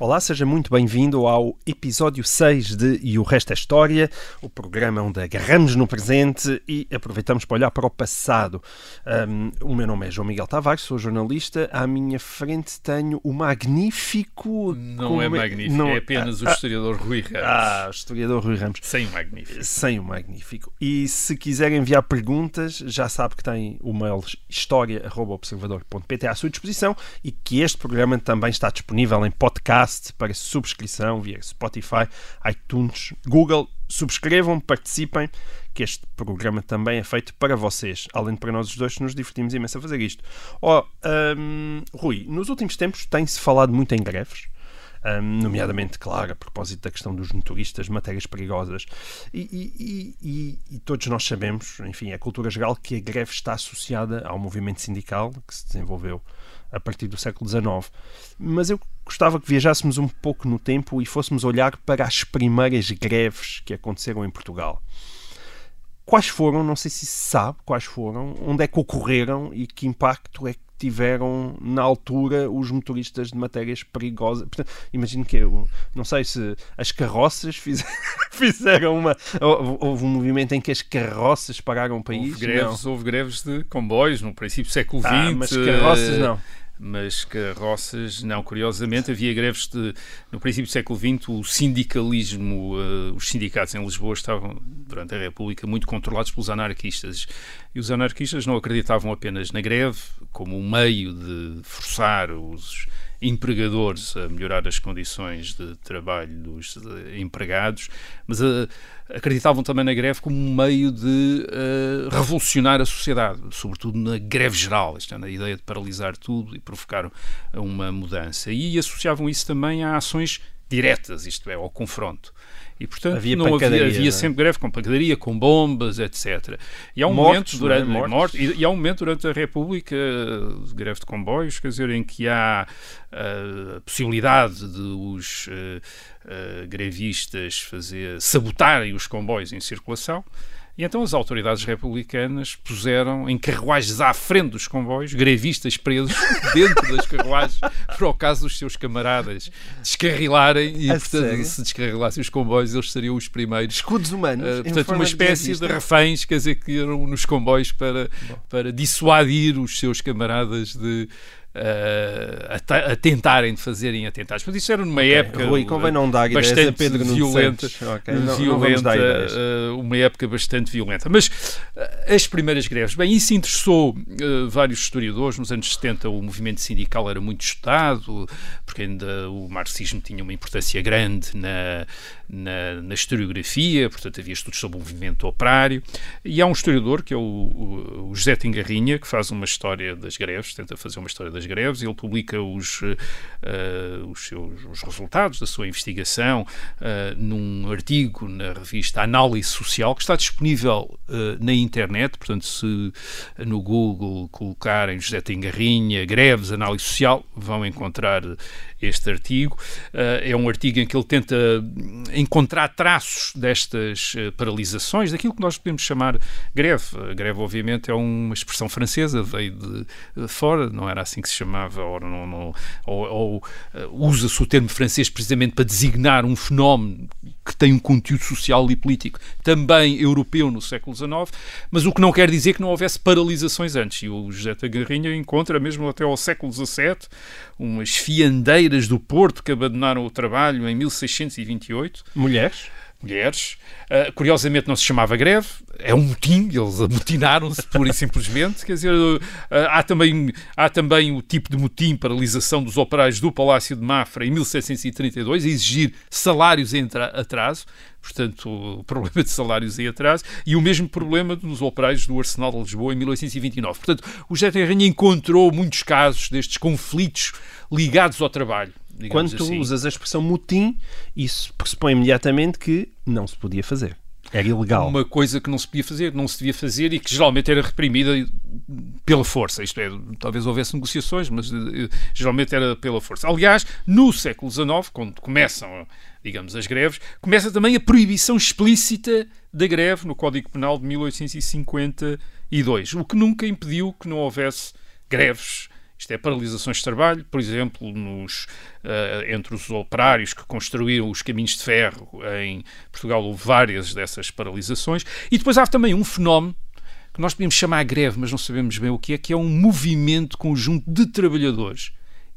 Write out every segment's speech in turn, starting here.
Olá, seja muito bem-vindo ao episódio 6 de E o Resto é História, o programa onde agarramos no presente e aproveitamos para olhar para o passado. Um, o meu nome é João Miguel Tavares, sou jornalista. À minha frente tenho o magnífico. Não como é magnífico, não- é apenas o ah, historiador Rui Ramos. Ah, o historiador Rui Ramos. Sem o magnífico. Sem o magnífico. E se quiser enviar perguntas, já sabe que tem o mail história.observador.pt à sua disposição e que este programa também está disponível em podcast para subscrição via Spotify, iTunes, Google. Subscrevam, participem, que este programa também é feito para vocês. Além de para nós os dois, nos divertimos imenso a fazer isto. Ó, hum, Rui, nos últimos tempos tem-se falado muito em greves. Um, nomeadamente, claro, a propósito da questão dos motoristas, matérias perigosas. E, e- e- e- todos nós sabemos, enfim, é cultura geral, que a greve está associada ao movimento sindical que se desenvolveu a partir do século XIX. Mas eu gostava que viajássemos um pouco no tempo e fôssemos olhar para as primeiras greves que aconteceram em Portugal. Quais foram, não sei se se sabe quais foram, onde é que ocorreram e que impacto é que tiveram na altura os motoristas de matérias perigosas. Portanto, imagino que, eu não sei se as carroças fiz- fizeram uma. hou- Houve um movimento em que as carroças pararam o país. Houve greves, houve greves de comboios no princípio do século XX. Ah, mas carroças não. Mas carroças, não. Curiosamente, havia greves de. No princípio do século XX, o sindicalismo, eh, os sindicatos em Lisboa estavam, durante a República, muito controlados pelos anarquistas. E os anarquistas não acreditavam apenas na greve como um meio de forçar os empregadores a melhorar as condições de trabalho dos eh, empregados, mas eh, acreditavam também na greve como um meio de eh, revolucionar a sociedade, sobretudo na greve geral, isto é, na ideia de paralisar tudo e provocar uma mudança. E associavam isso também a ações diretas, isto é, ao confronto. E, portanto, Havia não havia, havia não é? sempre greve com pancadaria, com bombas, etc. E há um Mortos, momento durante é? Mortos. e, e há um momento durante a República, greve de comboios, quer dizer, em que há eh, a possibilidade de os eh, eh, grevistas fazer, sabotarem os comboios em circulação. E então as autoridades republicanas puseram em carruagens à frente dos comboios, grevistas presos dentro das carruagens, para o caso dos seus camaradas descarrilarem e, A portanto, sério? se descarrilassem os comboios, eles seriam os primeiros Escudos humanos. Uh, portanto, uma espécie de, grevista. reféns, quer dizer, que iam nos comboios para, para dissuadir os seus camaradas de a, ta- a tentarem de fazerem atentados. Mas isso era numa época Rui, convém não dar a bastante Pedro Nuno violenta, Santos. Ok, não- não violenta ideias. uh, uma época bastante violenta. Mas uh, as primeiras greves, bem, isso interessou uh, vários historiadores. Nos anos 70 o movimento sindical era muito estudado, porque ainda o marxismo tinha uma importância grande na, na, na historiografia, portanto havia estudos sobre o movimento operário. E há um historiador, que é o, o, o José Tingarrinha, que faz uma história das greves, tenta fazer uma história das greves, e ele publica os, uh, os, seus, os resultados da sua investigação uh, num artigo na revista Análise Social, que está disponível uh, na internet, portanto, se no Google colocarem José Tingarrinha, greves, análise social, vão encontrar este artigo. Uh, é um artigo em que ele tenta hum, encontrar traços destas uh, paralisações, daquilo que nós podemos chamar greve. A greve, obviamente, é uma expressão francesa, veio de fora, não era assim que se chamava, ou, ou- usa-se o termo francês precisamente para designar um fenómeno que tem um conteúdo social e político também europeu no século XIX, mas o que não quer dizer que não houvesse paralisações antes. E o José Tagarrinha encontra, mesmo até ao século XVII, umas fiandeiras do Porto que abandonaram o trabalho em 1628, Mulheres? Mulheres. Uh, curiosamente não se chamava greve, é um motim, eles amotinaram-se pura e simplesmente. Quer dizer, uh, há, também, há também o tipo de motim, paralisação dos operários do Palácio de Mafra em 1732, a exigir salários em atra- atraso. Portanto, o problema de salários em atraso e o mesmo problema dos operários do Arsenal de Lisboa em 1829. Portanto, o José Terranha encontrou muitos casos destes conflitos ligados ao trabalho. Quando tu assim. usas a expressão motim, isso pressupõe imediatamente que não se podia fazer. Era ilegal. uma coisa que não se podia fazer, não se devia fazer e que geralmente era reprimida pela força. Isto é, talvez houvesse negociações, mas eh, geralmente era pela força. Aliás, no século XIX, quando começam, digamos, as greves, começa também a proibição explícita da greve no Código Penal de 1852, o que nunca impediu que não houvesse greves isto é, paralisações de trabalho, por exemplo, nos, uh, entre os operários que construíram os caminhos de ferro em Portugal, houve várias dessas paralisações. E depois há também um fenómeno que nós podemos chamar greve, mas não sabemos bem o que é, que é um movimento conjunto de trabalhadores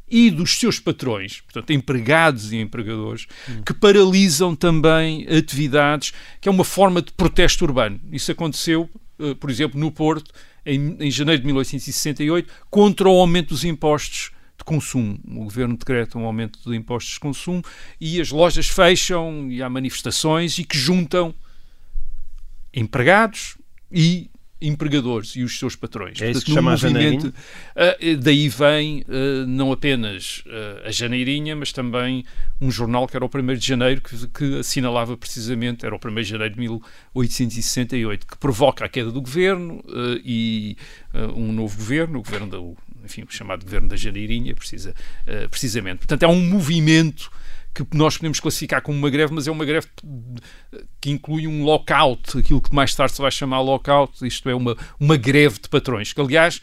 e dos seus patrões, portanto, empregados e empregadores, hum. que paralisam também atividades, que é uma forma de protesto urbano. Isso aconteceu, uh, por exemplo, no Porto, em, em janeiro de 1868 contra o aumento dos impostos de consumo. O governo decreta um aumento de impostos de consumo e as lojas fecham e há manifestações e que juntam empregados e empregadores e os seus patrões. É isso Portanto, que chama movimento, uh, Daí vem uh, não apenas uh, a Janeirinha, mas também um jornal que era o 1 de janeiro, que, que, assinalava precisamente, era o 1 de janeiro de 1868, que provoca a queda do governo e um novo governo, o governo da, enfim, o chamado governo da Janeirinha, precisa, precisamente. Portanto, é um movimento que nós podemos classificar como uma greve, mas é uma greve que inclui um lockout, aquilo que mais tarde se vai chamar lockout, isto é, uma, uma greve de patrões, que aliás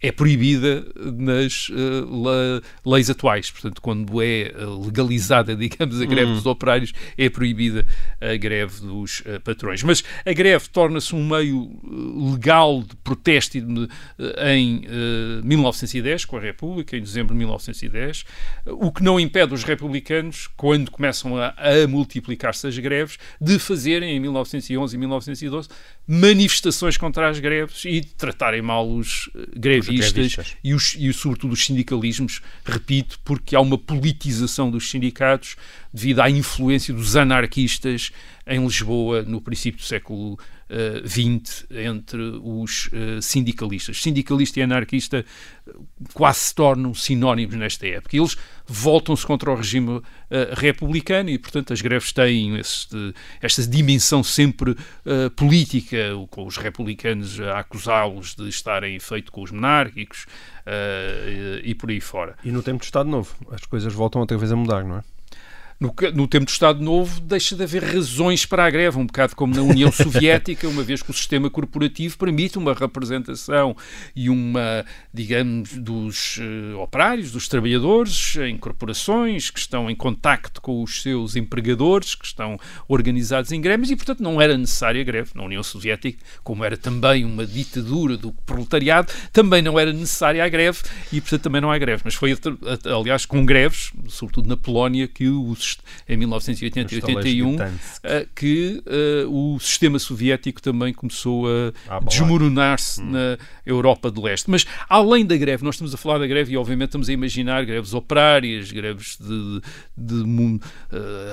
é proibida nas uh, leis atuais. Portanto, quando é eh, legalizada, digamos, a greve hum. dos operários, é proibida a greve dos uh, patrões. Mas a greve torna-se um meio legal de protesto em uh, 1910, com a República, em dezembro de 1910, o que não impede os republicanos, quando começam a, a multiplicar-se as greves, de fazerem em 1911 e 1912 manifestações contra as greves e tratarem mal os greves e, os, e, sobretudo, os sindicalismos, repito, porque há uma politização dos sindicatos devido à influência dos anarquistas em Lisboa no princípio do século XIX eh, 20 entre os eh, sindicalistas. Sindicalista e anarquista quase se tornam sinónimos nesta época. Eles voltam-se contra o regime uh, republicano e, portanto, as greves têm este, esta dimensão sempre uh, política, com os republicanos a acusá-los de estarem feito com os monárquicos uh, e, e por aí fora. E no tempo do Estado Novo, as coisas voltam outra vez a mudar, não é? No, no, tempo do Estado Novo deixa de haver razões para a greve, um bocado como na União Soviética, uma vez que o sistema corporativo permite uma representação e uma, digamos, dos uh, operários, dos trabalhadores em corporações que estão em contacto com os seus empregadores, que estão organizados em greves e, portanto, não era necessária a greve. Na União Soviética, como era também uma ditadura do proletariado, também não era necessária a greve e, portanto, também não há greve. Mas foi, aliás, com greves, sobretudo na Polónia, que os em 1980 e 81, uh, que uh, o sistema soviético também começou a desmoronar-se hum. na Europa do Leste. Mas, além da greve, nós estamos a falar da greve e, obviamente, estamos a imaginar greves operárias, greves de, de, de uh,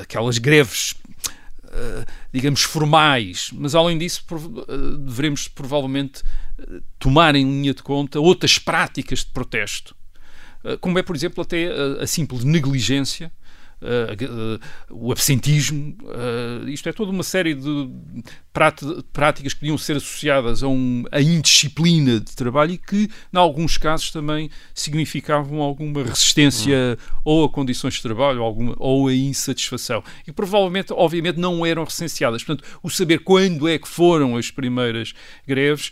aquelas greves digamos, formais, mas além disso devemos provavelmente tomar em linha de conta outras práticas de protesto, como é, por exemplo, até a simples negligência uh, o absentismo, uh, isto é toda uma série de práticas que podiam ser associadas a, um, a indisciplina de trabalho e que, em alguns casos, também significavam alguma resistência ou a condições de trabalho ou, alguma, ou a insatisfação. E provavelmente, obviamente, não eram recenseadas. Portanto, o saber quando é que foram as primeiras greves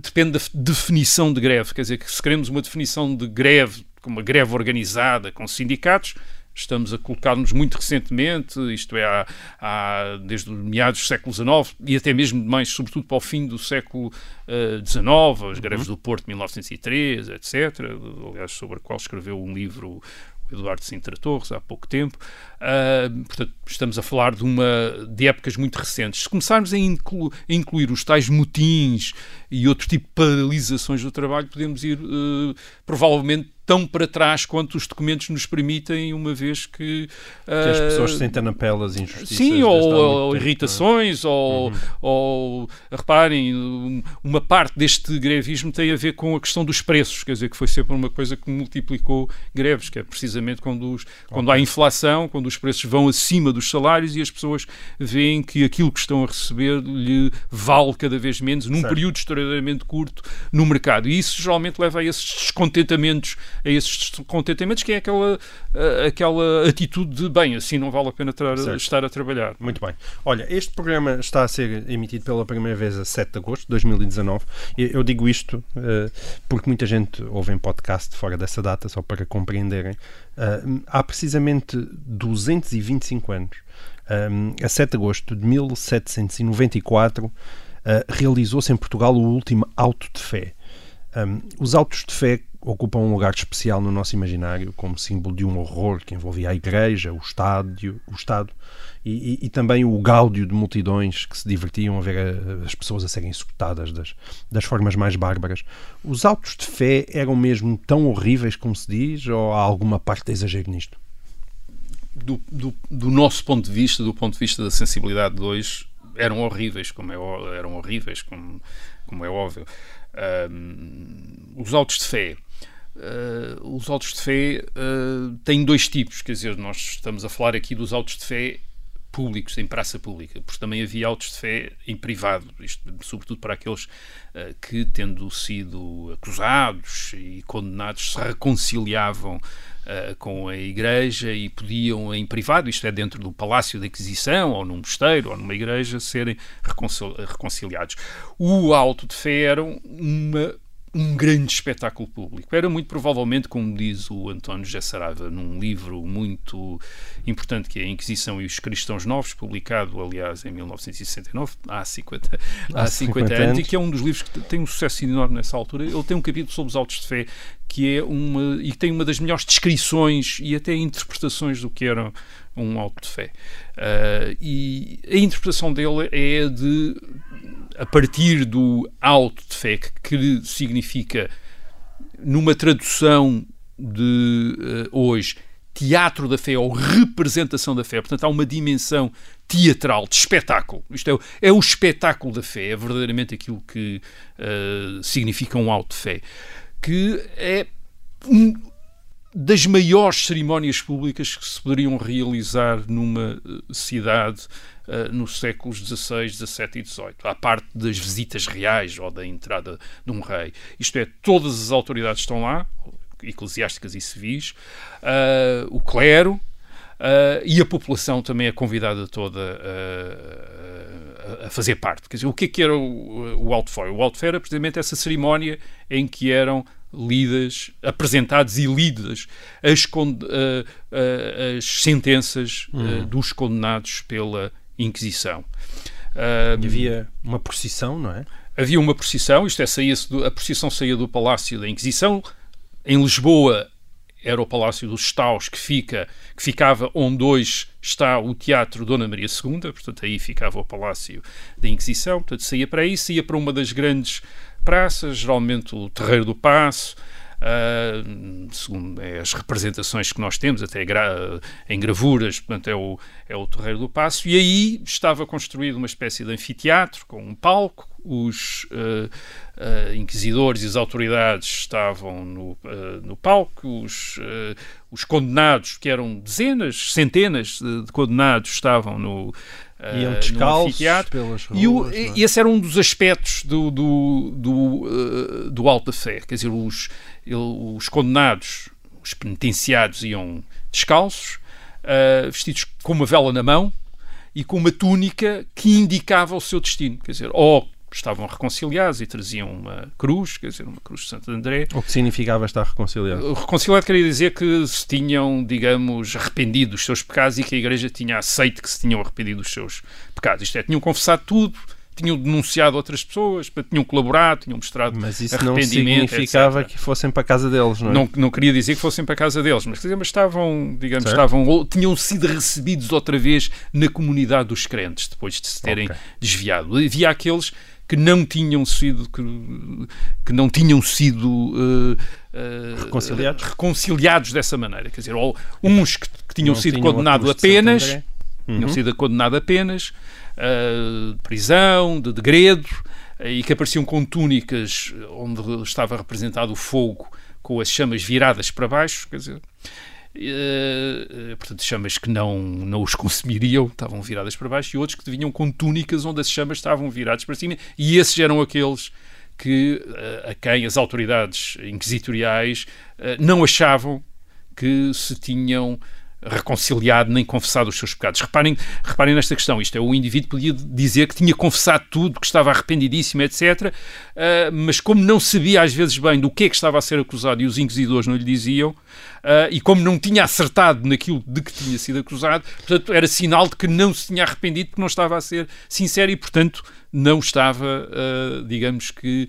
depende da definição de greve. Quer dizer, que se queremos uma definição de greve, como uma greve organizada com sindicatos, estamos a colocar-nos muito recentemente, isto é, há, há, desde meados do século XIX e até mesmo mais, sobretudo, para o fim do século XIX, uh, as greves uhum. do Porto de 1903, etc., aliás, sobre a qual escreveu um livro Eduardo Sintra Torres, há pouco tempo. Uh, portanto, estamos a falar de, uma, de épocas muito recentes. Se começarmos a, inclu, a, incluir os tais motins e outro tipo de paralisações do trabalho, podemos ir, uh, provavelmente, tão para trás quanto os documentos nos permitem, uma vez que. Que as pessoas sentem na pele as injustiças. Sim, ou, ou tempo, irritações, ou, Uhum. ou reparem, um, uma parte deste grevismo tem a ver com a questão dos preços, quer dizer, que foi sempre uma coisa que multiplicou greves, que é precisamente quando, os, quando há inflação, quando os preços vão acima dos salários e as pessoas veem que aquilo que estão a receber lhe vale cada vez menos num Certo. período extraordinariamente curto no mercado. E isso geralmente leva a esses descontentamentos, a esses descontentamentos que é aquela, aquela atitude de bem, assim não vale a pena estar a trabalhar. Muito bem. Olha, este programa está a ser emitido pela primeira vez a 7 de agosto de 2019. E Eu digo isto eh, porque muita gente ouve em podcast fora dessa data, só para compreenderem. Eh, há precisamente 225 anos, eh, a 7 de agosto de 1794, eh, realizou-se em Portugal o último auto de fé. Um, os autos de fé ocupam um lugar especial no nosso imaginário como símbolo de um horror que envolvia a Igreja, o, estádio, o Estado e, e- e também o gáudio de multidões que se divertiam a ver a- as pessoas a serem executadas das, das formas mais bárbaras. Os autos de fé eram mesmo tão horríveis como se diz ou há alguma parte de exagero nisto? do, do, do nosso ponto de vista, do ponto de vista da sensibilidade de hoje, eram horríveis, como é, eram horríveis, como, como é óbvio. Os autos de fé. Ah, os autos de fé ah, têm dois tipos, quer dizer, nós estamos a falar aqui dos autos de fé públicos, em praça pública, porque também havia autos de fé em privado, isto sobretudo para aqueles ah, que, tendo sido acusados e condenados, se reconciliavam com a Igreja e podiam, em privado, isto é, dentro do Palácio da Inquisição, ou num mosteiro, ou numa igreja, serem reconcil- reconciliados. O auto de fé era uma um grande espetáculo público. Era muito provavelmente, como diz o António José Saraiva, num livro muito importante que é a Inquisição e os Cristãos Novos, publicado, aliás, em 1969, há 50, há Há 50, 50 anos, anos. e que é um dos livros que tem um sucesso enorme nessa altura. Ele tem um capítulo sobre os autos de fé que é uma e que tem uma das melhores descrições e até interpretações do que era um auto de fé. Ah, e a interpretação dele é de a partir do fé, que, significa, numa tradução de eh, hoje, teatro da fé ou representação da fé. Portanto, há uma dimensão teatral, de espetáculo. Isto é, é o espetáculo da fé, é verdadeiramente aquilo que eh, significa um auto de fé. Que é um das maiores cerimónias públicas que se poderiam realizar numa eh, cidade eh, nos séculos XVI, XVII e XVIII, à parte das visitas reais ou da entrada de um rei. Isto é, todas as autoridades estão lá, eclesiásticas e civis, eh, o clero, eh, e a população também é convidada toda a, fazer parte. Quer dizer, o que é que era o, o? O Fé era precisamente essa cerimónia em que eram lidas, apresentados e lidas as, con- eh, eh, as sentenças eh, dos condenados pela Inquisição. E havia uma procissão, não é? havia uma procissão, isto é, saía-se do- a procissão saía do Palácio da Inquisição. Em Lisboa era o Palácio dos Estaus, que, fica, que ficava onde hoje está o Teatro Dona Maria II, portanto aí ficava o Palácio da Inquisição, portanto saía para aí, saía para uma das grandes praças, geralmente o Terreiro do Paço, ah, segundo é, as representações que nós temos, até gra- em gravuras, portanto é o, é o Terreiro do Paço, e aí estava construído uma espécie de anfiteatro com um palco, os ah, ah, inquisidores e as autoridades estavam no, ah, no palco, os, os condenados, que eram dezenas, centenas de, de condenados, estavam no, Iam no descalços pelas ruas. E, o- é? esse era um dos aspectos do, do, do, eh, do alto da fé. Quer dizer, os, os condenados, os penitenciados iam descalços, eh, vestidos com uma vela na mão e com uma túnica que indicava o seu destino. Quer dizer, ou estavam reconciliados e traziam uma cruz, quer dizer, uma cruz de Santo André, O que significava estar reconciliado? Reconciliado queria dizer que se tinham, digamos, arrependido dos seus pecados e que a Igreja tinha aceito que se tinham arrependido dos seus pecados. Isto é, tinham confessado tudo, tinham denunciado outras pessoas, tinham colaborado, tinham mostrado Mas isso não significava etc. que fossem para a casa deles, não é? Não, não queria dizer que fossem para a casa deles, mas, quer dizer, mas estavam, digamos, Certo. estavam, ou tinham sido recebidos outra vez na comunidade dos crentes, depois de se terem Ok. desviado. Havia aqueles que não tinham sido que, que não tinham sido uh, uh, reconciliados? reconciliados dessa maneira. Quer dizer, ou uns que, que tinham Não sido tinham condenados apenas, André. tinham Uhum. sido condenados apenas, uh, de prisão, de degredo, uh, e que apareciam com túnicas onde estava representado o fogo com as chamas viradas para baixo, quer dizer, eh, eh, portanto, chamas que não, não os consumiriam, estavam viradas para baixo, e outros que vinham com túnicas onde as chamas estavam viradas para cima, e esses eram aqueles que, eh, a quem as autoridades inquisitoriais não achavam que se tinham reconciliado nem confessado os seus pecados. Reparem, reparem nesta questão, isto é, o indivíduo podia dizer que tinha confessado tudo, que estava arrependidíssimo, etc., ah, mas como não sabia às vezes bem do que é que estava a ser acusado e os inquisidores não lhe diziam, ah, e como não tinha acertado naquilo de que tinha sido acusado, portanto, era sinal de que não se tinha arrependido, porque não estava a ser sincero e, portanto, não estava, ah, digamos que,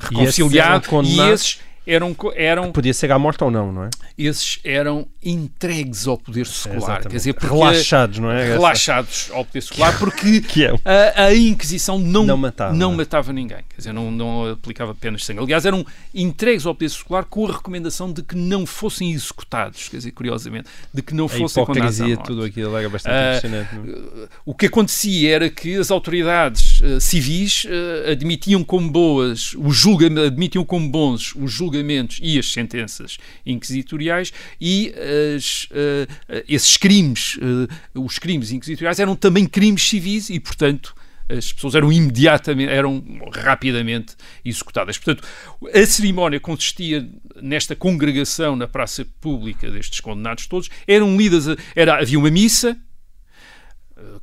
reconciliado. condenados- esses eram, eram Podia ser à morte ou não, não é? esses eram entregues ao poder secular. Exatamente. Quer dizer, porque Relaxados, não é? relaxados ao poder secular, porque Que é. a, a Inquisição não, Não matava. não matava ninguém. Quer dizer, não, não aplicava penas de sangue. Aliás, eram entregues ao poder secular com a recomendação de que não fossem executados. Quer dizer, curiosamente, de que não A fossem condenados à hipocrisia, morte. tudo aquilo era bastante Ah, impressionante. não é? O que acontecia era que as autoridades eh, civis eh, admitiam como boas os julgamentos, admitiam como bons os julgamentos e as sentenças inquisitoriais e as, eh, esses crimes, eh, os crimes inquisitoriais eram também crimes civis e, portanto, as pessoas eram imediatamente, eram rapidamente executadas. Portanto, a cerimónia consistia nesta congregação na praça pública destes condenados todos, eram lidas, era, havia uma missa,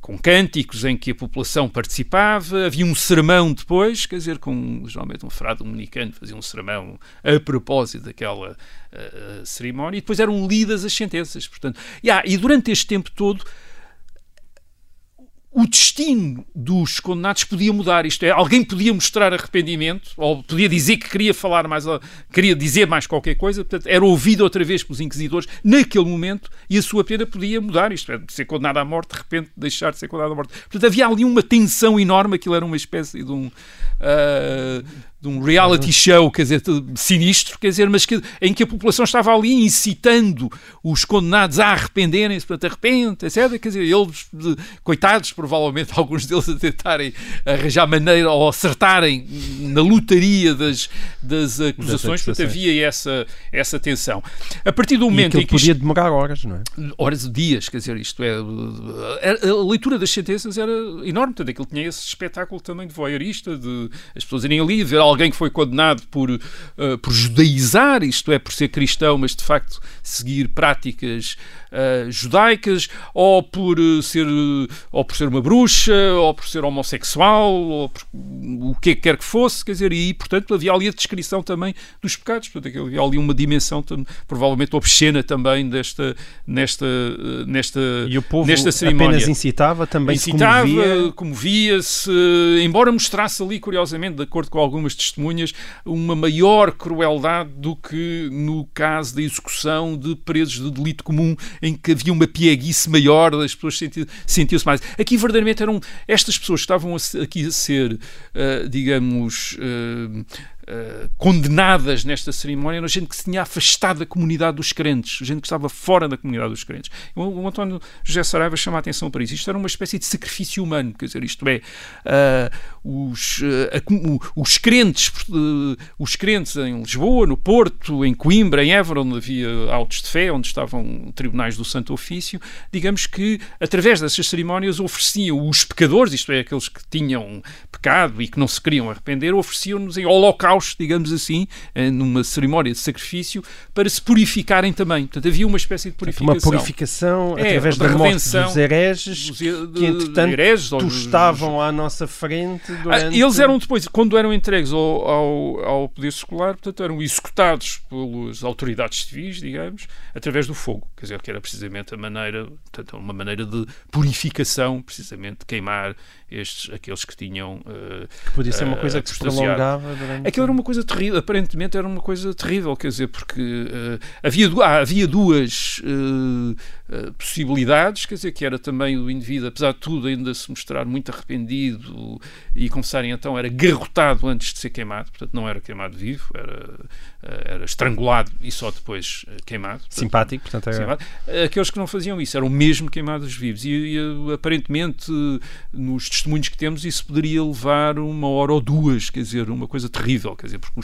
com cânticos em que a população participava, havia um sermão depois, quer dizer, com geralmente um frade dominicano fazia um sermão a propósito daquela eh, cerimónia, e depois eram lidas as sentenças. Portanto, e, ah, e durante este tempo todo o destino dos condenados podia mudar. Isto é, alguém podia mostrar arrependimento, ou podia dizer que queria falar mais, queria dizer mais qualquer coisa, portanto, era ouvido outra vez pelos inquisidores naquele momento e a sua pena podia mudar. Isto é, de ser condenado à morte, de repente deixar de ser condenado à morte. Portanto, havia ali uma tensão enorme, aquilo era uma espécie de um. ah, de um reality show, quer dizer, sinistro, quer dizer, mas que, em que a população estava ali incitando os condenados a arrependerem-se, portanto, arrepende, etc. Quer dizer, eles, coitados, provavelmente, alguns deles a tentarem arranjar maneira ou acertarem na lotaria das, das acusações, portanto, havia essa, essa tensão. A partir do E momento aquilo em que isto podia demorar horas, não é? horas e dias, quer dizer, isto é. A, a leitura das sentenças era enorme, portanto, aquilo tinha esse espetáculo também de voyeurista, de as pessoas irem ali ver alguém que foi condenado por, eh, por judaizar, isto é, por ser cristão, mas de facto seguir práticas eh, judaicas, ou por eh, ser ou por ser uma bruxa, ou por ser homossexual, ou por o que quer que fosse, quer dizer, e portanto havia ali a descrição também dos pecados, portanto havia ali uma dimensão provavelmente obscena também desta nesta nesta E o povo nesta cerimónia apenas incitava, também incitava, comovia. comovia-se, embora mostrasse ali, curiosamente, de acordo com algumas testemunhas, uma maior crueldade do que no caso da execução de presos de delito comum, em que havia uma pieguice maior, as pessoas senti- sentiam-se mais. Aqui, verdadeiramente, eram estas pessoas que estavam aqui a ser, ah, digamos. ah, ah, condenadas nesta cerimónia eram gente que se tinha afastado da comunidade dos crentes, gente que estava fora da comunidade dos crentes. O, o António José Saraiva chama a atenção para isso. Isto era uma espécie de sacrifício humano, quer dizer, isto é, ah, os, ah, a os crentes, os crentes em Lisboa, no Porto, em Coimbra, em Évora, onde havia autos de fé, onde estavam tribunais do Santo Ofício, digamos que através dessas cerimónias ofereciam os pecadores, isto é, aqueles que tinham pecado e que não se queriam arrepender, ofereciam-nos em holocausto, digamos assim, eh, numa cerimónia de sacrifício, para se purificarem também. Portanto, havia uma espécie de purificação. Uma purificação É, através da morte dos hereges dos que, entretanto, hereges ou dos- tostavam à nossa frente Ah, durante... eles eram depois, quando eram entregues ao, ao, ao poder secular, portanto, eram executados pelas autoridades civis, digamos, através do fogo. Quer dizer, que era precisamente a maneira, portanto, uma maneira de purificação, precisamente, de queimar estes, aqueles que tinham. eh, que podia ser uma eh, coisa que se prolongava durante... Aquilo era uma coisa terrível, aparentemente era uma coisa terrível, quer dizer, porque eh, havia, ah, havia duas eh, possibilidades, quer dizer, que era também o indivíduo, apesar de tudo, ainda se mostrar muito arrependido e confessarem então era garrotado antes de ser queimado, portanto não era queimado vivo, era, era estrangulado e só depois queimado. Portanto, Simpático, portanto era... simpático. Aqueles que não faziam isso eram mesmo queimados vivos e, e aparentemente nos testemunhos que temos isso poderia levar uma hora ou duas, quer dizer, uma coisa terrível, quer dizer, porque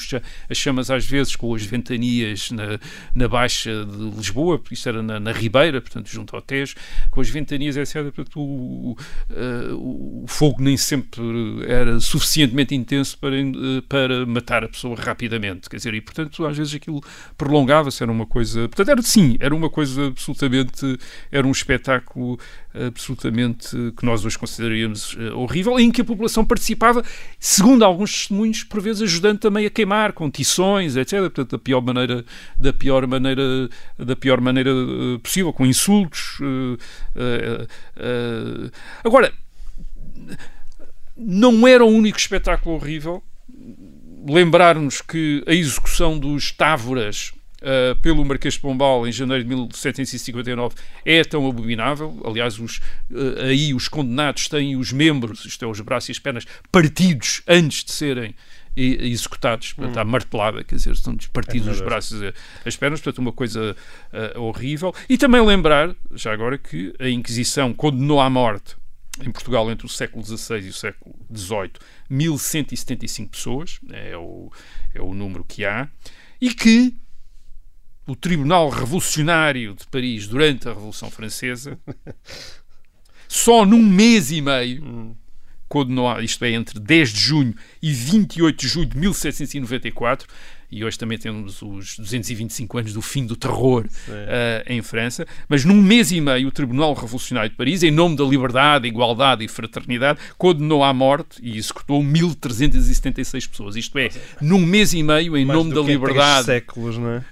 as chamas às vezes com as ventanias na, na Baixa de Lisboa, isto era na, na Ribeira, portanto junto ao Tejo, com as ventanias, etc. Portanto, o, o, o fogo nem sempre era suficientemente intenso para, para matar a pessoa rapidamente, quer dizer, e portanto às vezes aquilo prolongava-se, era uma coisa, portanto era sim, era uma coisa absolutamente, era um espetáculo absolutamente que nós hoje consideraríamos uh, horrível, em que a população participava, segundo alguns testemunhos, por vezes ajudando também a queimar com tições, etc. Portanto, da pior maneira, da pior maneira, da pior maneira uh, possível, com insultos. Uh, agora, não era o único espetáculo horrível. Lembrar-nos que a execução dos távoras Uh, pelo Marquês de Pombal em janeiro de 1759 é tão abominável. Aliás, os, uh, aí os condenados têm os membros, isto é, os braços e as pernas, partidos antes de serem executados, portanto, hum. à martelada, quer dizer, estão partidos é os braços e as pernas, portanto, uma coisa uh, horrível. E também lembrar, já agora, que a Inquisição condenou à morte em Portugal entre o século XVI e o século XVIII 1175 pessoas, é o, é o número que há, e que o Tribunal Revolucionário de Paris durante a Revolução Francesa, só num mês e meio, condenou, isto é, entre 10 de junho e 28 de julho de 1794, e hoje também temos os 225 anos do fim do terror uh, em França, mas num mês e meio o Tribunal Revolucionário de Paris, em nome da liberdade, igualdade e fraternidade, condenou à morte e executou 1.376 pessoas. Isto é, num mês e meio, em Mais nome da liberdade. séculos, não é?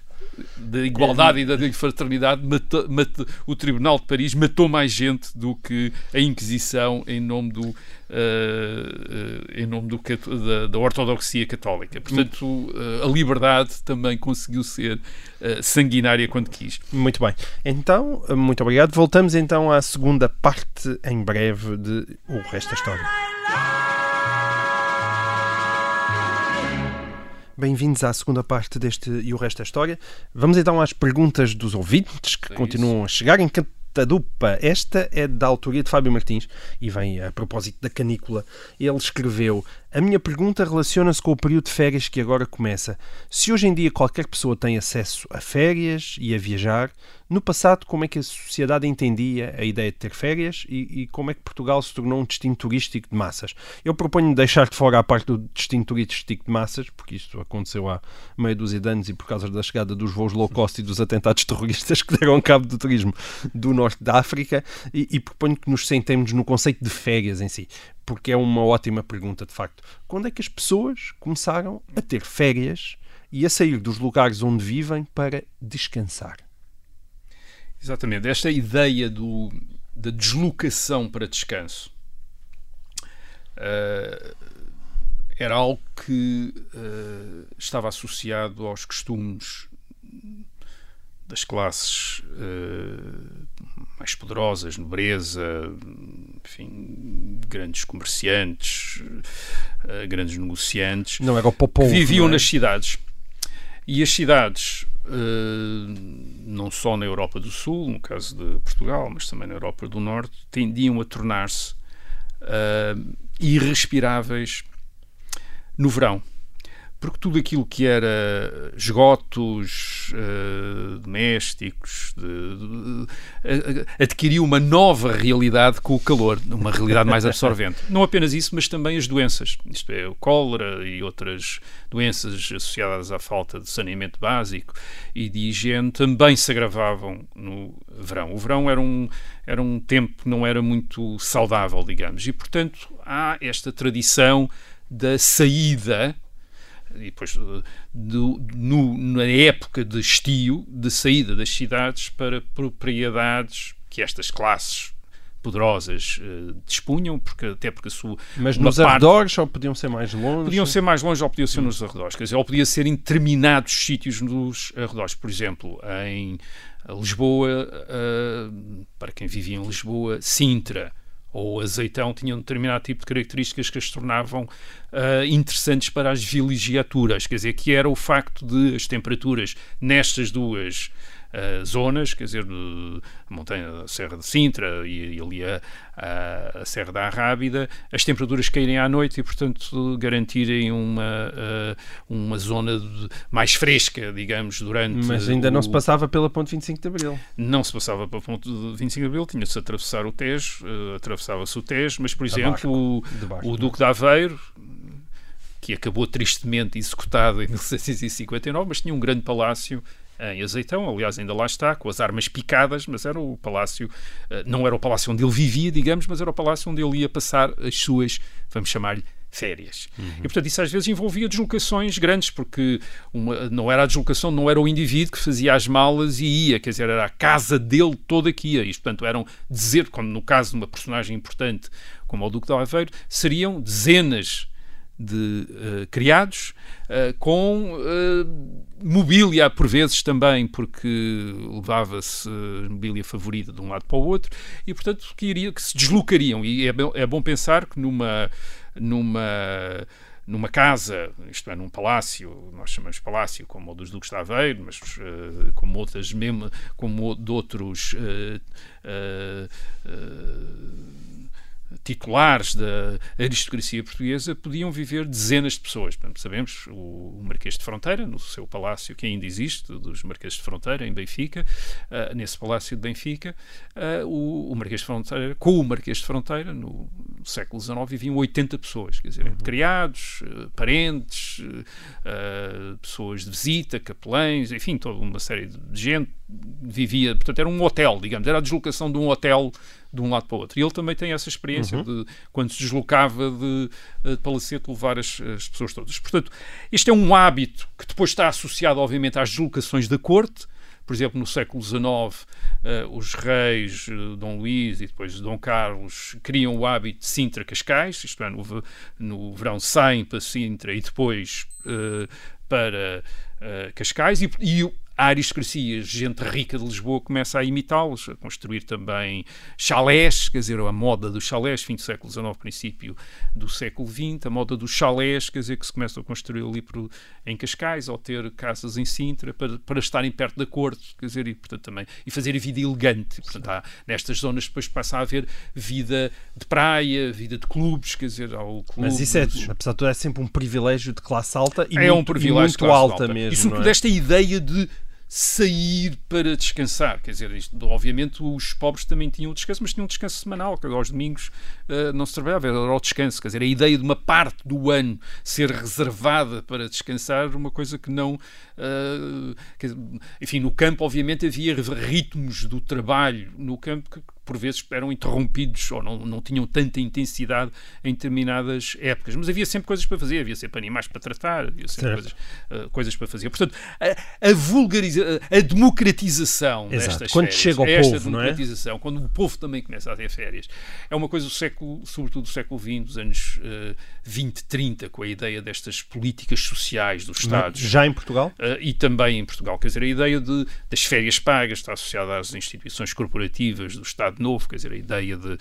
Da igualdade e da fraternidade, matou, matou, o Tribunal de Paris matou mais gente do que a Inquisição em nome do, uh, uh, em nome do, da, da, ortodoxia católica. Portanto, uh, a liberdade também conseguiu ser sanguinária quando quis. Muito bem. Então, muito obrigado. Voltamos então à segunda parte em breve de O Resto da História. Bem-vindos à segunda parte deste E o Resto da História. Vamos então às perguntas dos ouvintes que é continuam a chegar em Catadupa. Esta é da autoria de Fábio Martins e vem a propósito da canícula. Ele escreveu: A minha pergunta relaciona-se com o período de férias que agora começa. Se hoje em dia qualquer pessoa tem acesso a férias e a viajar, no passado, como é que a sociedade entendia a ideia de ter férias e, e, como é que Portugal se tornou um destino turístico de massas? Eu proponho deixar de fora a parte do destino turístico de massas, porque isto aconteceu há meia dúzia de anos e por causa da chegada dos voos low cost e dos atentados terroristas que deram cabo do turismo do norte da África, e, e proponho que nos sentemos no conceito de férias em si, porque é uma ótima pergunta, de facto. Quando é que as pessoas começaram a ter férias e a sair dos lugares onde vivem para descansar? Exatamente. Esta ideia do, da deslocação para descanso uh, era algo que uh, estava associado aos costumes das classes uh, mais poderosas, nobreza, enfim, grandes comerciantes, grandes negociantes, não era o popô, viviam é? nas cidades. E as cidades eh, não só na Europa do Sul, no caso de Portugal, mas também na Europa do Norte, tendiam a tornar-se uh, irrespiráveis no verão porque tudo aquilo que era esgotos uh, domésticos de, de, de, adquiriu uma nova realidade com o calor, uma realidade mais absorvente. Não apenas isso, mas também as doenças, isto é, o cólera e outras doenças associadas à falta de saneamento básico e de higiene também se agravavam no verão. O verão era um, era um tempo que não era muito saudável, digamos, e portanto há esta tradição da saída e depois do, no, na época de estio, de saída das cidades para propriedades que estas classes poderosas uh, dispunham, porque, até porque a sua. Mas nos parte, arredores ou podiam ser mais longe? Podiam ser mais longe ou podiam ser hum. nos arredores, quer dizer, ou podia ser em determinados sítios nos arredores. Por exemplo, em Lisboa, uh, para quem vivia em Lisboa, Sintra ou azeitão tinham determinado tipo de características que as tornavam uh, interessantes para as vilegiaturas, quer dizer, que era o facto de as temperaturas nestas duas uh, zonas, quer dizer, a montanha, a Serra de Sintra e, e ali a, a, a, Serra da Arrábida, as temperaturas caírem à noite e, portanto, garantirem uma, uh, uma zona de, mais fresca, digamos, durante. Mas ainda o... não se passava pela Ponte 25 de Abril. Não se passava pela Ponte 25 de Abril, tinha-se atravessar o Tejo, uh, atravessava-se o Tejo, mas, por exemplo, o, o Duque de Aveiro que acabou tristemente executado em 1659, mas tinha um grande palácio em Azeitão, aliás, ainda lá está, com as armas picadas, mas era o palácio, eh, não era o palácio onde ele vivia, digamos, mas era o palácio onde ele ia passar as suas, vamos chamar-lhe, férias. Uhum. E, portanto, isso às vezes envolvia deslocações grandes, porque uma, não era a deslocação, não era o indivíduo que fazia as malas e ia, quer dizer, era a casa dele toda que ia. E, portanto, eram dizer, como no caso de uma personagem importante como o Duque de Aveiro, seriam dezenas de uh, criados, uh, com uh, mobília por vezes também, porque levava-se mobília favorita de um lado para o outro, e portanto que, iria, que se deslocariam. E é, é bom pensar que numa. numa numa casa, isto é, num palácio, nós chamamos palácio como o dos Duques de Aveiro, mas uh, como outras mesmo, como de outros uh, uh, titulares da aristocracia portuguesa podiam viver dezenas de pessoas. Portanto, sabemos o, Marquês de Fronteira, no seu palácio que ainda existe, dos Marquês de Fronteira, em Benfica, uh, nesse palácio de Benfica, uh, o, o, Marquês de Fronteira, com o Marquês de Fronteira, no, no século XIX, viviam 80 pessoas, quer dizer, uhum. criados, uh, parentes, pessoas de visita, capelães, enfim, toda uma série de gente vivia, portanto, era um hotel, digamos, era a deslocação de um hotel de um lado para o outro. E ele também tem essa experiência uhum. de, quando se deslocava de, de Palacete, levar as, as, pessoas todas. Portanto, este é um hábito que depois está associado, obviamente, às deslocações da corte. Por exemplo, no século XIX, uh, os reis uh, Dom Luís e depois Dom Carlos criam o hábito de Sintra-Cascais, isto é, no, no verão saem para Sintra e depois uh, para Cascais, e, e a aristocracia, gente rica de Lisboa, começa a imitá-los, a construir também chalés, quer dizer, a moda dos chalés, fim do século XIX, princípio do século XX, a moda dos chalés, quer dizer, que se começam a construir ali por, em Cascais, ou ter casas em Sintra, para, para estarem perto da corte, quer dizer, e, portanto, também, e fazer a vida elegante. Portanto, há, nestas zonas depois passa a haver vida de praia, vida de clubes, quer dizer, ao clube... Mas isso é, apesar de tudo, é sempre um privilégio de classe alta e é muito, um privilégio muito alta, alta mesmo. E sobretudo é? esta ideia de sair para descansar. Quer dizer, isto, obviamente os pobres também tinham descanso, mas tinham um descanso semanal, que aos domingos uh, não se trabalhava, era o descanso. Quer dizer, a ideia de uma parte do ano ser reservada para descansar, uma coisa que não. Uh, que, enfim, no campo, obviamente, havia ritmos do trabalho no campo que por vezes eram interrompidos ou não, não tinham tanta intensidade em determinadas épocas. Mas havia sempre coisas para fazer, havia sempre animais para tratar, havia sempre coisas, uh, coisas, para fazer. Portanto, a, a vulgarização, a democratização Exato. destas quando férias, chega ao esta povo, democratização, é? quando o povo também começa a ter férias, é uma coisa do século, sobretudo do século XX, dos anos uh, 20, 30, com a ideia destas políticas sociais dos Estados. Já em Portugal? Uh, e também em Portugal. Quer dizer, a ideia de, das férias pagas está associada às instituições corporativas do Estado de novo, quer dizer, a ideia de. Uh,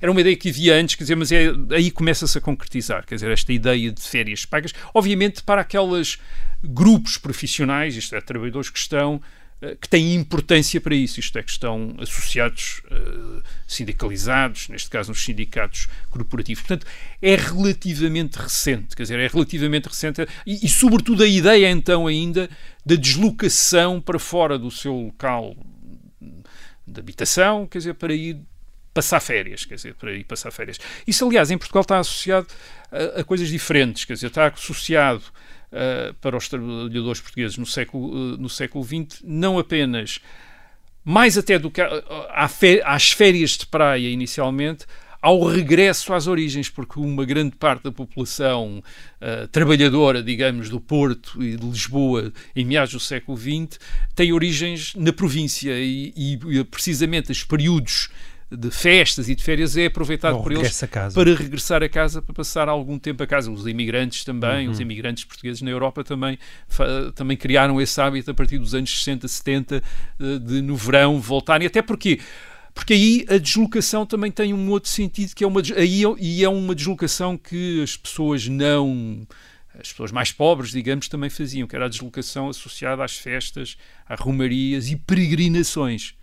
era uma ideia que havia antes, quer dizer, mas é, aí começa-se a concretizar, quer dizer, esta ideia de férias pagas, obviamente para aqueles grupos profissionais, isto é, trabalhadores que estão eh, que têm importância para isso, isto é, que estão associados, uh, sindicalizados, neste caso nos sindicatos corporativos. Portanto, é relativamente recente, quer dizer, é relativamente recente e, e, sobretudo, a ideia então ainda da deslocação para fora do seu local de habitação, quer dizer, para ir passar férias, quer dizer, para ir passar férias. Isso, aliás, em Portugal está associado a, a coisas diferentes, quer dizer, está associado uh, para os trabalhadores portugueses no século, uh, no século XX, não apenas, mais até do que às férias de praia inicialmente, ao regresso às origens, porque uma grande parte da população uh, trabalhadora, digamos, do Porto e de Lisboa em meados do século XX tem origens na província e, e precisamente os períodos de festas e de férias é aproveitado Bom, por eles para regressar a casa, para passar algum tempo a casa. Os imigrantes também, uhum. os imigrantes portugueses na Europa também, também criaram esse hábito a partir dos anos 60, 70 de no verão voltarem, até porque Porque aí a deslocação também tem um outro sentido, que é uma, aí, é, e é uma deslocação que as pessoas não as pessoas mais pobres, digamos, também faziam, que era a deslocação associada às festas, às romarias e peregrinações.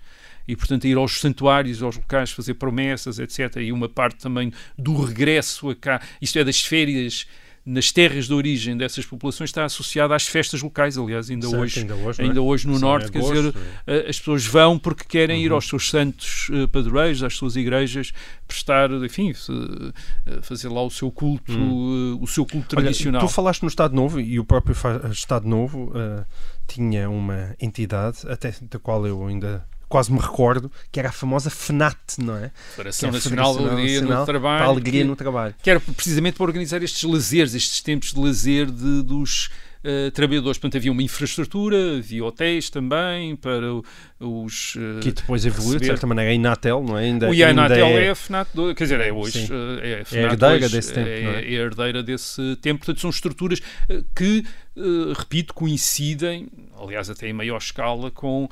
E, portanto, ir aos santuários, aos locais, fazer promessas, etc. E uma parte também do regresso a cá, isto é, das férias nas terras de origem dessas populações está associada às festas locais. Aliás, ainda Certo, hoje, ainda hoje, ainda não é? hoje no Só em Norte, quer dizer, agosto, eh, as pessoas vão porque querem Uhum. ir aos seus santos eh, padroeiros, às suas igrejas, prestar, enfim, eh, fazer lá o seu culto, eh, o seu culto Olha, tradicional. tu falaste no Estado Novo e o próprio Estado Novo eh, tinha uma entidade, até da qual eu ainda quase me recordo, que era a famosa FNAT, não é? Federação Que é Nacional de Federação Alegria Nacional no Trabalho. alegria que- no trabalho. que era precisamente para organizar estes lazeres, estes tempos de lazer de- dos eh, trabalhadores. Portanto, havia uma infraestrutura, havia hotéis também para os. eh, Que depois evoluiu, de receber- certa maneira, a Inatel, não é? Ainda, o Ianatel ainda é a FNAT 2, quer dizer, é hoje. Sim. eh, É, a, FNAT herdeira hoje, desse tempo, é, é? é herdeira desse tempo. Portanto, são estruturas que, repito, coincidem, aliás, até em maior escala, com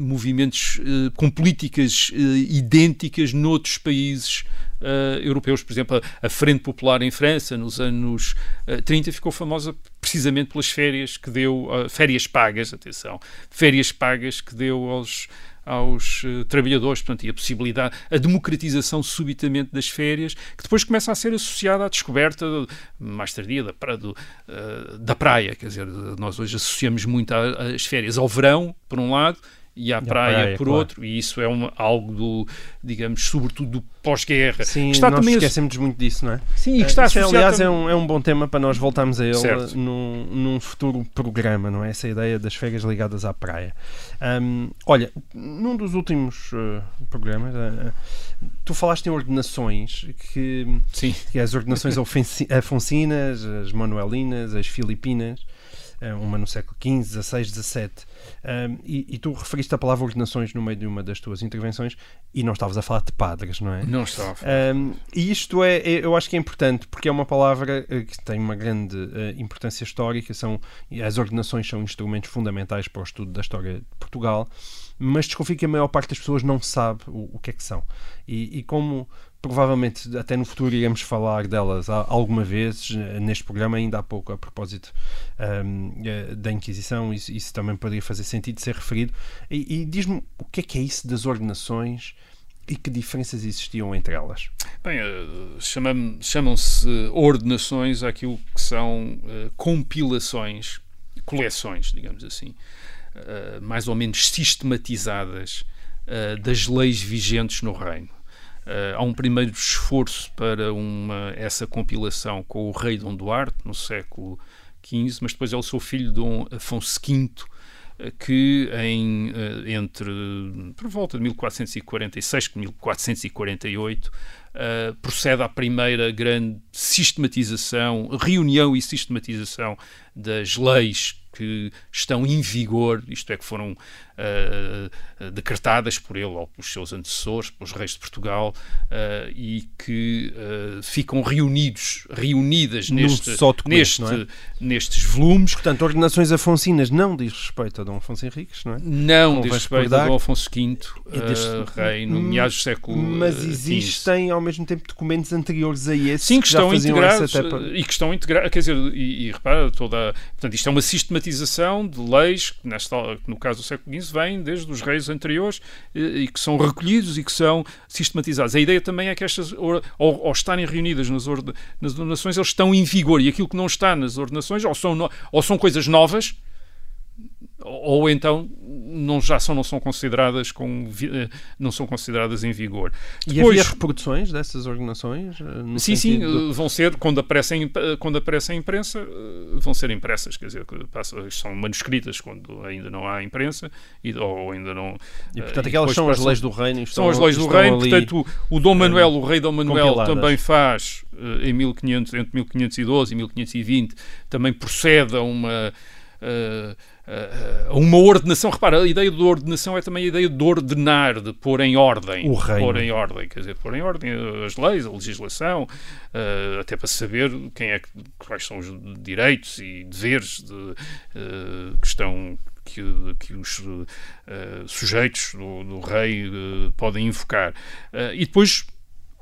movimentos, com políticas idênticas noutros países. Eh, europeus, por exemplo, a, Frente Popular em França, nos anos eh, 30, ficou famosa precisamente pelas férias que deu, eh, férias pagas, atenção, férias pagas que deu aos, aos eh, trabalhadores, portanto, e a possibilidade, a democratização subitamente das férias, que depois começa a ser associada à descoberta mais tardia da, pra- do, eh, da praia, quer dizer, nós hoje associamos muito as férias ao verão, por um lado, e à praia, praia, por claro. outro, e isso é uma, algo do, digamos, sobretudo do pós-guerra. Sim, está nós também esquecemos muito disso, não é? Sim, e que está Isso, associado aliás, é um, é um bom tema para nós voltarmos a ele Certo. num, num futuro programa, não é? Essa ideia das férias ligadas à praia. Ahm, olha, num dos últimos eh, programas, eh, tu falaste em ordenações, que, Sim. que as ordenações afoncinas, as manuelinas, as filipinas, uma no século XV, XVI, XVII. Ahm, e, e tu referiste a palavra ordenações no meio de uma das tuas intervenções e não estavas a falar de padres, não é? Não está a falar. Um, e isto é, é- eu acho que é importante porque é uma palavra eh, que tem uma grande eh, importância histórica. São, as ordenações são instrumentos fundamentais para o estudo da história de Portugal, mas desconfio que a maior parte das pessoas não sabe o, o que é que são. E, e como provavelmente até no futuro iremos falar delas alguma vez eh, neste programa, ainda há pouco, a propósito um, eh, da Inquisição, isso, isso também poderia fazer sentido ser referido. E, e diz-me o que é que é isso das ordenações e que diferenças existiam entre elas? Bem, eh, chamam- chamam-se ordenações àquilo que são compilações, coleções, digamos assim, mais ou menos sistematizadas das leis vigentes no reino. Eh, há um primeiro esforço para uma, essa compilação com o rei Dom Duarte, no século XV, mas depois é o seu filho Dom Afonso V, eh, que em, eh, entre por volta de 1446 e 1448 eh, procede à primeira grande sistematização, reunião e sistematização das leis que estão em vigor, isto é, que foram eh, decretadas por ele ou pelos seus antecessores, pelos reis de Portugal, eh, e que eh, ficam reunidos, reunidas neste, documento, neste, é? nestes volumes. Portanto, ordenações afoncinas não diz respeito a Dom Afonso Henriques, não é? Não diz respeito a. Dom Afonso V, deste- rei, no Hum, meados do século Mas XV. existem ao mesmo tempo documentos anteriores a esse Sim, que já estão integrados e que estão integrados, quer dizer, e, e repara, toda, portanto, isto é uma sistematização de leis que, nesta, que no caso do século XV, vêm desde os reis anteriores e que são recolhidos e que são sistematizados. A ideia também é que estas, ao, estarem reunidas nas ordenações, eles estão em vigor e aquilo que não está nas ordenações ou são, no- ou são coisas novas ou então não já são não são consideradas com eh, não são consideradas em vigor E havia reproduções dessas ordenações? eh, Sim, sim, sentido- vão ser, quando aparecem, eh, quando aparecem em imprensa, vão ser impressas, quer dizer, são manuscritas quando ainda não há imprensa e, ou ainda não. E, portanto, e aquelas depois são as leis do reino. e São estão- as leis do estão reino, portanto, o, o Dom Manuel, o rei Dom Manuel, compiladas. também faz, em 1500, entre 1512 e 1520, também procede a uma. Eh, eh, a uma ordenação, repara, a ideia de ordenação é também a ideia de ordenar, de pôr em ordem. O reino. Pôr em ordem, quer dizer, pôr em ordem as leis, a legislação, eh, até para saber quem é que, quais são os direitos e deveres de, eh, que estão que, que os uh, sujeitos do, do rei uh, podem invocar. Uh, e depois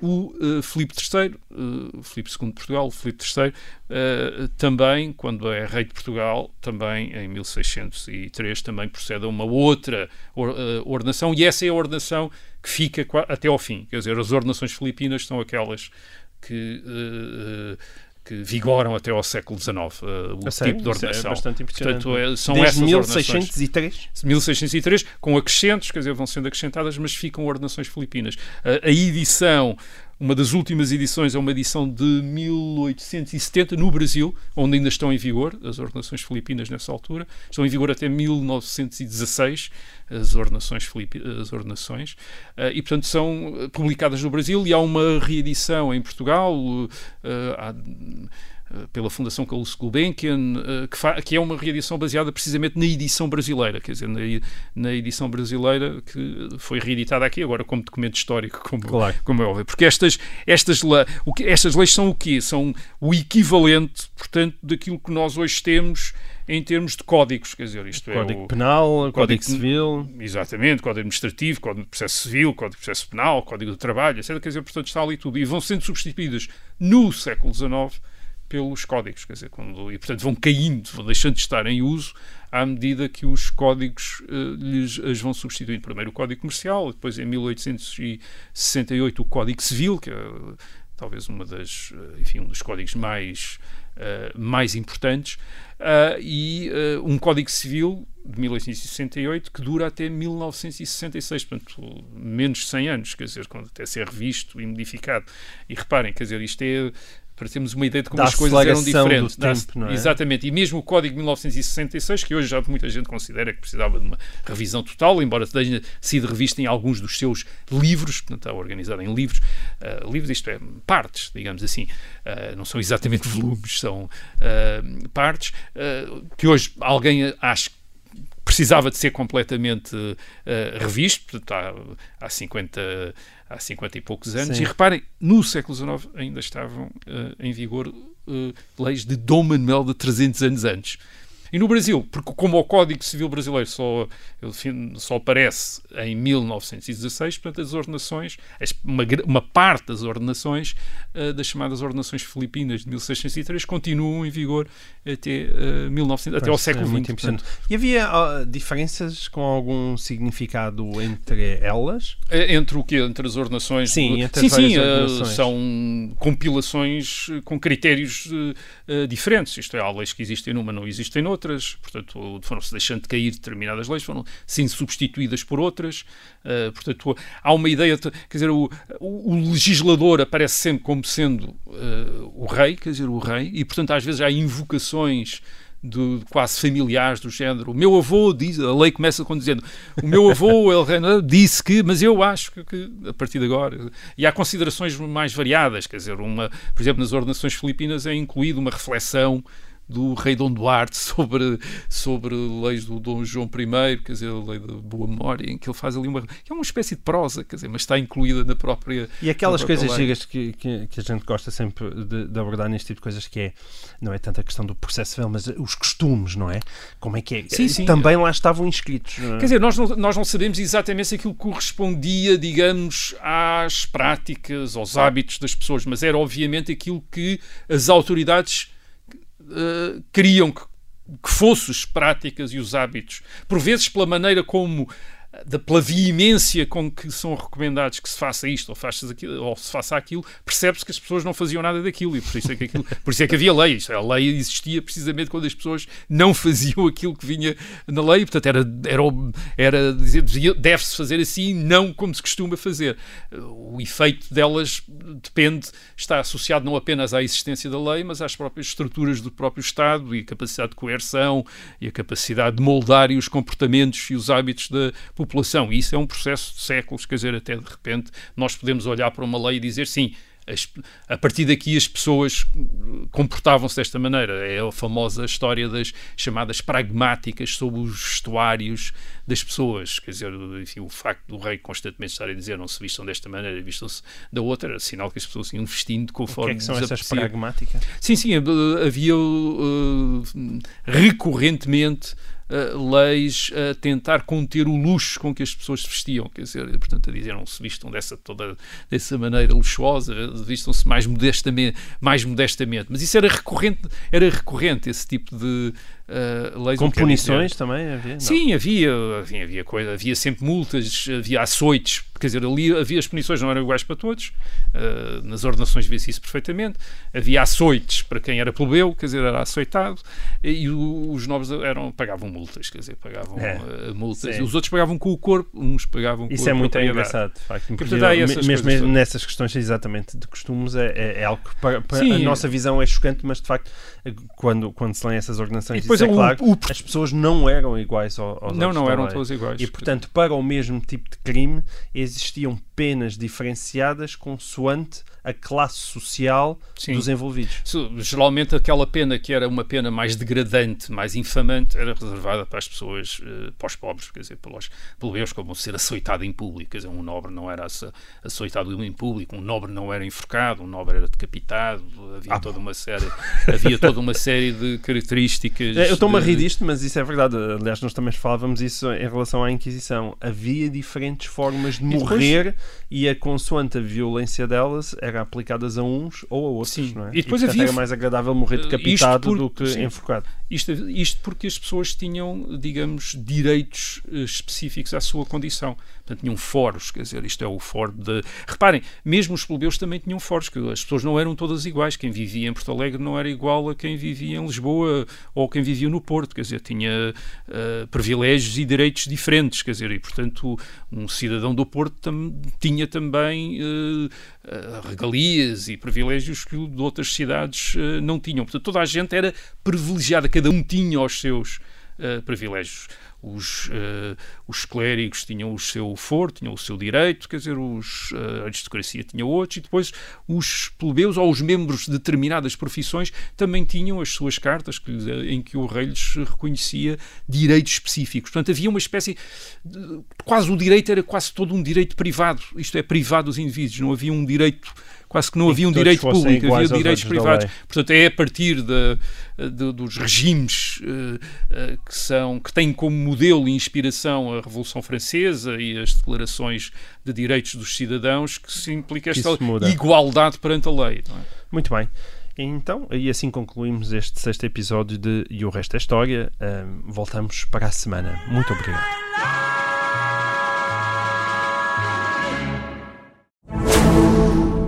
o uh, Filipe III, uh, Filipe II de Portugal, Filipe III, uh, também, quando é rei de Portugal, também em 1603, também procede a uma outra or, ordenação, e essa é a ordenação que fica até ao fim. Quer dizer, as ordenações filipinas são aquelas que que vigoram até ao século XIX, uh, o tipo de é ordenação. bastante impressionante. Portanto, é, são Desde essas 1603? ordenações. 1603, com acrescentos, quer dizer, vão sendo acrescentadas, mas ficam ordenações filipinas. A, a edição uma das últimas edições é uma edição de 1870 no Brasil, onde ainda estão em vigor as ordenações filipinas nessa altura. Estão em vigor até 1916 as ordenações, as ordenações uh, e, portanto, são publicadas no Brasil e há uma reedição em Portugal. Uh, há, pela Fundação Carlos Gulbenkian, que, que, é uma reedição baseada precisamente na edição brasileira, quer dizer, na, na, edição brasileira que foi reeditada aqui agora como documento histórico, como, claro. como é óbvio. Porque estas, estas, o que, estas leis são o quê? São o equivalente, portanto, daquilo que nós hoje temos em termos de códigos, quer dizer, isto código é o penal, código, código civil, exatamente, código administrativo, código de processo civil, código de processo penal, código de trabalho, etc. Quer dizer, portanto, está ali tudo e vão sendo substituídas no século XIX pelos códigos, quer dizer, quando, e portanto vão caindo, vão deixando de estar em uso à medida que os códigos uh, lhes as vão substituindo. Primeiro o Código Comercial, depois em 1868 o Código Civil, que é talvez uma das, enfim, um dos códigos mais, uh, mais importantes, e um Código Civil de 1868 que dura até 1966, portanto, menos de 100 anos, quer dizer, quando até ser revisto e modificado. E reparem, quer dizer, isto é para termos uma ideia de como da as coisas eram diferentes. Tempo, é? Exatamente. E mesmo o Código de 1966, que hoje já muita gente considera que precisava de uma revisão total, embora tenha sido revisto em alguns dos seus livros, portanto, está organizado em livros. Uh, livros, isto é, partes, digamos assim. Uh, não são exatamente volumes, são uh, partes, que hoje alguém acha precisava de ser completamente revisto, portanto, há, há 50 há 50 e poucos anos. Sim. E reparem, no século XIX ainda estavam uh, em vigor uh, leis de Dom Manuel de 300 anos antes. E no Brasil, porque como o Código Civil Brasileiro só, só aparece em 1916, portanto, as ordenações, uma, uma parte das ordenações, uh, das chamadas ordenações filipinas de 1603, continuam em vigor até, uh, 1900, até ao século é XX. E havia uh, diferenças com algum significado entre elas? Entre o quê? Entre as ordenações? Sim, entre sim, sim ordenações. são compilações com critérios diferentes. Isto é, há leis que existem numa, não existem noutra outras, portanto, foram-se deixando de cair determinadas leis, foram sendo substituídas por outras, uh, portanto, há uma ideia, de, quer dizer, o, o, o, legislador aparece sempre como sendo uh, o rei, quer dizer, o rei, e portanto, às vezes há invocações de, quase familiares do género. O meu avô diz, a lei começa com dizendo, o meu avô ele disse que, mas eu acho que, que, a partir de agora. E há considerações mais variadas, quer dizer, uma, por exemplo, nas ordenações filipinas é incluída uma reflexão do rei Dom Duarte sobre, sobre leis do Dom João I, quer dizer, a lei da boa memória, em que ele faz ali uma. que é uma espécie de prosa, quer dizer, mas está incluída na própria. E aquelas própria coisas gigas que, que, que, a gente gosta sempre de, de, abordar neste tipo de coisas, que é. não é tanto a questão do processo civil, mas os costumes, não é? Como é que é? Sim, sim. Também lá estavam inscritos. Quer dizer, nós não, nós não sabemos exatamente se aquilo correspondia, digamos, às práticas, aos hábitos das pessoas, mas era obviamente aquilo que as autoridades Uh, queriam que, que fossem as práticas e os hábitos, por vezes pela maneira como da, pela veemência com que são recomendados que se faça isto ou, faça aquilo, ou se faça aquilo, percebe-se que as pessoas não faziam nada daquilo e por isso é que, aquilo, por isso é que havia leis. A lei existia precisamente quando as pessoas não faziam aquilo que vinha na lei, portanto era, era, era dizer, deve-se fazer assim, não como se costuma fazer. O efeito delas depende, está associado não apenas à existência da lei, mas às próprias estruturas do próprio Estado e a capacidade de coerção e a capacidade de moldar os comportamentos e os hábitos da população população. E isso é um processo de séculos, quer dizer, até de repente nós podemos olhar para uma lei e dizer sim, as, a partir daqui as pessoas comportavam-se desta maneira. É a famosa história das chamadas pragmáticas sobre os vestuários das pessoas. Quer dizer, enfim, o facto do rei constantemente estar a dizer não se vistam desta maneira, vistam-se da outra, era sinal que as pessoas iam vestindo conforme. O que é que são essas pragmáticas? Sim, sim, havia uh, recorrentemente uh, leis a tentar conter o luxo com que as pessoas se vestiam, quer dizer, portanto, a dizer não se vistam dessa, toda, dessa maneira luxuosa, vistam-se mais modestamente, mais modestamente. Mas isso era recorrente, era recorrente esse tipo de uh, leis. Com punições também havia? Não. Sim, havia, havia, havia, coisa, havia sempre multas, havia açoites, quer dizer, ali havia as punições não eram iguais para todos, uh, nas ordenações vê-se isso perfeitamente, havia açoites para quem era plebeu, quer dizer, era açoitado, e o, os nobres eram, pagavam multas, quer dizer, pagavam é, uh, multas, os outros pagavam com o corpo, uns pagavam com Isso é muito engraçado, de facto. mesmo nessas questões exatamente de costumes, é, é, é algo que para, para a nossa visão é chocante, mas de facto, quando, quando se lêem essas ordenações, isso é, é claro, o, o, as pessoas não eram iguais aos, aos Não, não eram todas iguais. E portanto, para o mesmo tipo de crime, existiam penas diferenciadas consoante a classe social Sim. dos envolvidos. Geralmente aquela pena que era uma pena mais degradante, mais infamante, era reservada para as pessoas, uh, para os pobres, quer dizer, pelos plebeus, como ser açoitado em público. Quer dizer, um nobre não era açoitado em público, um nobre não era enforcado, um nobre era decapitado, havia ah, toda uma série, havia toda uma série de características. Eu estou-me de... a rir disto, mas isso é verdade. Aliás, nós também falávamos isso em relação à Inquisição. Havia diferentes formas de morrer depois... e a consoante a violência delas era aplicadas a uns ou a outros. Sim. Não é? E depois e, havia... era mais agradável morrer decapitado por... do que sim. enforcado. Isto, isto porque as pessoas tinham, digamos, direitos uh, específicos à sua condição. Portanto, tinham foros, quer dizer, isto é o foro de... Reparem, mesmo os plebeus também tinham foros, que as pessoas não eram todas iguais. Quem vivia em Porto Alegre não era igual a quem vivia em Lisboa ou quem vivia no Porto, quer dizer, tinha uh, privilégios e direitos diferentes, quer dizer, e portanto um cidadão do Porto tam, tinha também uh, uh, regalias e privilégios que de outras cidades não tinham. Portanto, toda a gente era privilegiada, cada um tinha os seus privilégios os, uh, os clérigos tinham o seu foro, tinham o seu direito, quer dizer, os, uh, a aristocracia tinha outros, e depois os plebeus ou os membros de determinadas profissões também tinham as suas cartas que, em que o rei lhes reconhecia direitos específicos. Portanto, havia uma espécie. De, quase o direito era quase todo um direito privado, isto é, privado dos indivíduos, não havia um direito quase que não havia um direito público, havia direitos privados. Portanto, é a partir de, de, dos regimes uh, que, são, que têm como modelo e inspiração a Revolução Francesa e as declarações de direitos dos cidadãos que se implica esta igualdade perante a lei. É? Muito bem. Então, e assim concluímos este sexto episódio de E o Resto é História. Uh, voltamos para a semana. Muito obrigado.